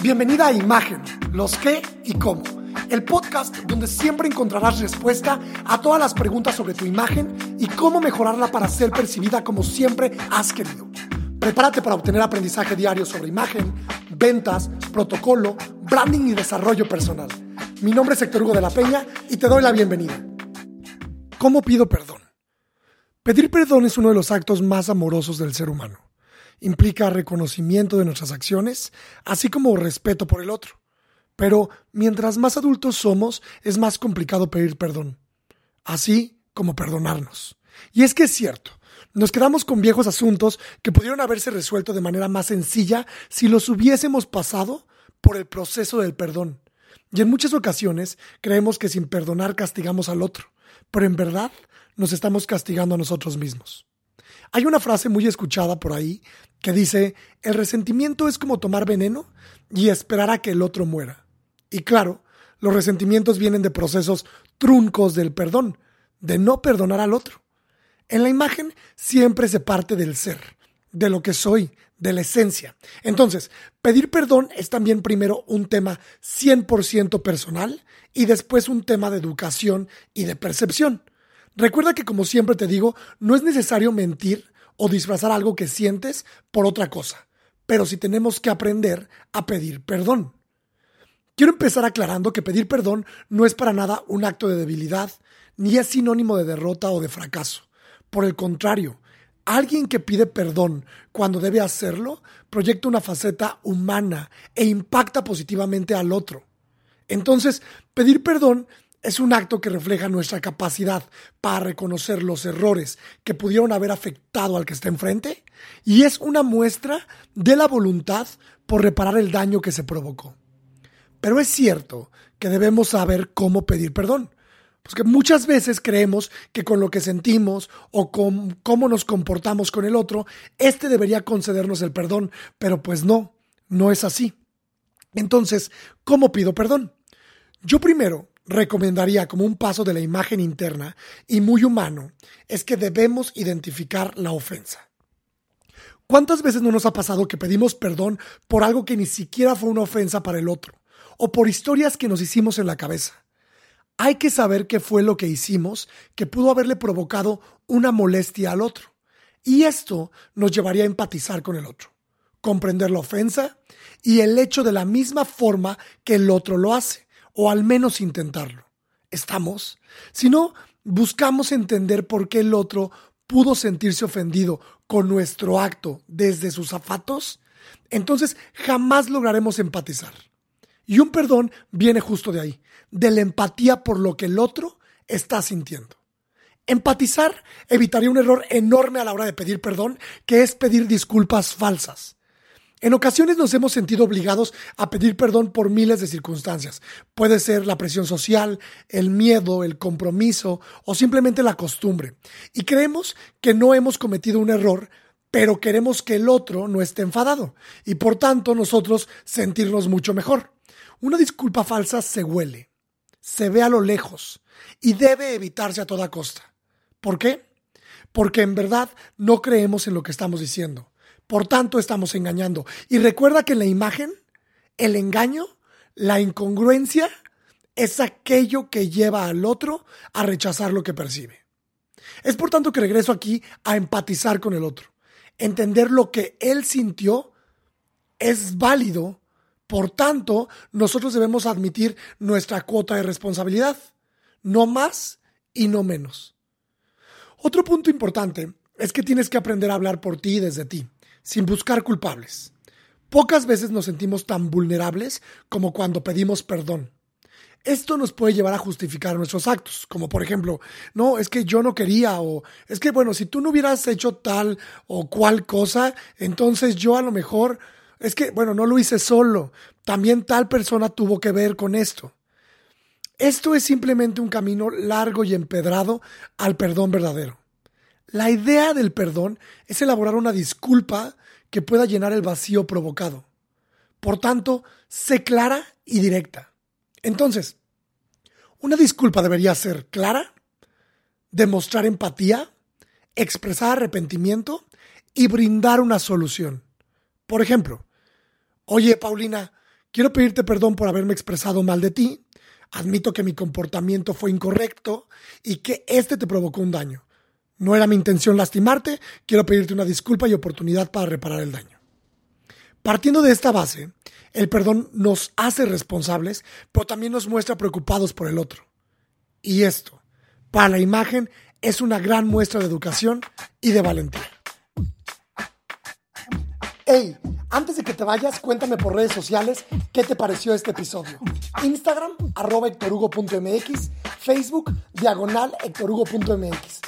Bienvenida a Imagen, los qué y cómo, el podcast donde siempre encontrarás respuesta a todas las preguntas sobre tu imagen y cómo mejorarla para ser percibida como siempre has querido. Prepárate para obtener aprendizaje diario sobre imagen, ventas, protocolo, branding y desarrollo personal. Mi nombre es Héctor Hugo de la Peña y te doy la bienvenida. ¿Cómo pido perdón? Pedir perdón es uno de los actos más amorosos del ser humano implica reconocimiento de nuestras acciones, así como respeto por el otro. Pero mientras más adultos somos, es más complicado pedir perdón, así como perdonarnos. Y es que es cierto, nos quedamos con viejos asuntos que pudieron haberse resuelto de manera más sencilla si los hubiésemos pasado por el proceso del perdón. Y en muchas ocasiones creemos que sin perdonar castigamos al otro, pero en verdad nos estamos castigando a nosotros mismos. Hay una frase muy escuchada por ahí que dice, el resentimiento es como tomar veneno y esperar a que el otro muera. Y claro, los resentimientos vienen de procesos truncos del perdón, de no perdonar al otro. En la imagen siempre se parte del ser, de lo que soy, de la esencia. Entonces, pedir perdón es también primero un tema 100% personal y después un tema de educación y de percepción. Recuerda que como siempre te digo, no es necesario mentir o disfrazar algo que sientes por otra cosa, pero sí tenemos que aprender a pedir perdón. Quiero empezar aclarando que pedir perdón no es para nada un acto de debilidad, ni es sinónimo de derrota o de fracaso. Por el contrario, alguien que pide perdón cuando debe hacerlo proyecta una faceta humana e impacta positivamente al otro. Entonces, pedir perdón es un acto que refleja nuestra capacidad para reconocer los errores que pudieron haber afectado al que está enfrente y es una muestra de la voluntad por reparar el daño que se provocó. Pero es cierto que debemos saber cómo pedir perdón. Porque muchas veces creemos que con lo que sentimos o con cómo nos comportamos con el otro, este debería concedernos el perdón, pero pues no, no es así. Entonces, ¿cómo pido perdón? Yo primero recomendaría como un paso de la imagen interna y muy humano es que debemos identificar la ofensa. ¿Cuántas veces no nos ha pasado que pedimos perdón por algo que ni siquiera fue una ofensa para el otro o por historias que nos hicimos en la cabeza? Hay que saber qué fue lo que hicimos que pudo haberle provocado una molestia al otro. Y esto nos llevaría a empatizar con el otro, comprender la ofensa y el hecho de la misma forma que el otro lo hace o al menos intentarlo. ¿Estamos? Si no, buscamos entender por qué el otro pudo sentirse ofendido con nuestro acto desde sus zapatos, entonces jamás lograremos empatizar. Y un perdón viene justo de ahí, de la empatía por lo que el otro está sintiendo. Empatizar evitaría un error enorme a la hora de pedir perdón, que es pedir disculpas falsas. En ocasiones nos hemos sentido obligados a pedir perdón por miles de circunstancias. Puede ser la presión social, el miedo, el compromiso o simplemente la costumbre. Y creemos que no hemos cometido un error, pero queremos que el otro no esté enfadado y por tanto nosotros sentirnos mucho mejor. Una disculpa falsa se huele, se ve a lo lejos y debe evitarse a toda costa. ¿Por qué? Porque en verdad no creemos en lo que estamos diciendo por tanto, estamos engañando. Y recuerda que en la imagen, el engaño, la incongruencia, es aquello que lleva al otro a rechazar lo que percibe. Es por tanto que regreso aquí a empatizar con el otro. Entender lo que él sintió es válido. Por tanto, nosotros debemos admitir nuestra cuota de responsabilidad. No más y no menos. Otro punto importante es que tienes que aprender a hablar por ti y desde ti sin buscar culpables. Pocas veces nos sentimos tan vulnerables como cuando pedimos perdón. Esto nos puede llevar a justificar nuestros actos, como por ejemplo, no, es que yo no quería, o es que, bueno, si tú no hubieras hecho tal o cual cosa, entonces yo a lo mejor, es que, bueno, no lo hice solo, también tal persona tuvo que ver con esto. Esto es simplemente un camino largo y empedrado al perdón verdadero. La idea del perdón es elaborar una disculpa que pueda llenar el vacío provocado. Por tanto, sé clara y directa. Entonces, una disculpa debería ser clara, demostrar empatía, expresar arrepentimiento y brindar una solución. Por ejemplo, oye Paulina, Quiero pedirte perdón por haberme expresado mal de ti. Admito que mi comportamiento fue incorrecto y que este te provocó un daño. No era mi intención lastimarte, quiero pedirte una disculpa y oportunidad para reparar el daño. Partiendo de esta base, el perdón nos hace responsables, pero también nos muestra preocupados por el otro. Y esto, para la imagen, es una gran muestra de educación y de valentía. Hey, antes de que te vayas, cuéntame por redes sociales qué te pareció este episodio. Instagram, arroba Facebook, diagonal hectorhugo.mx.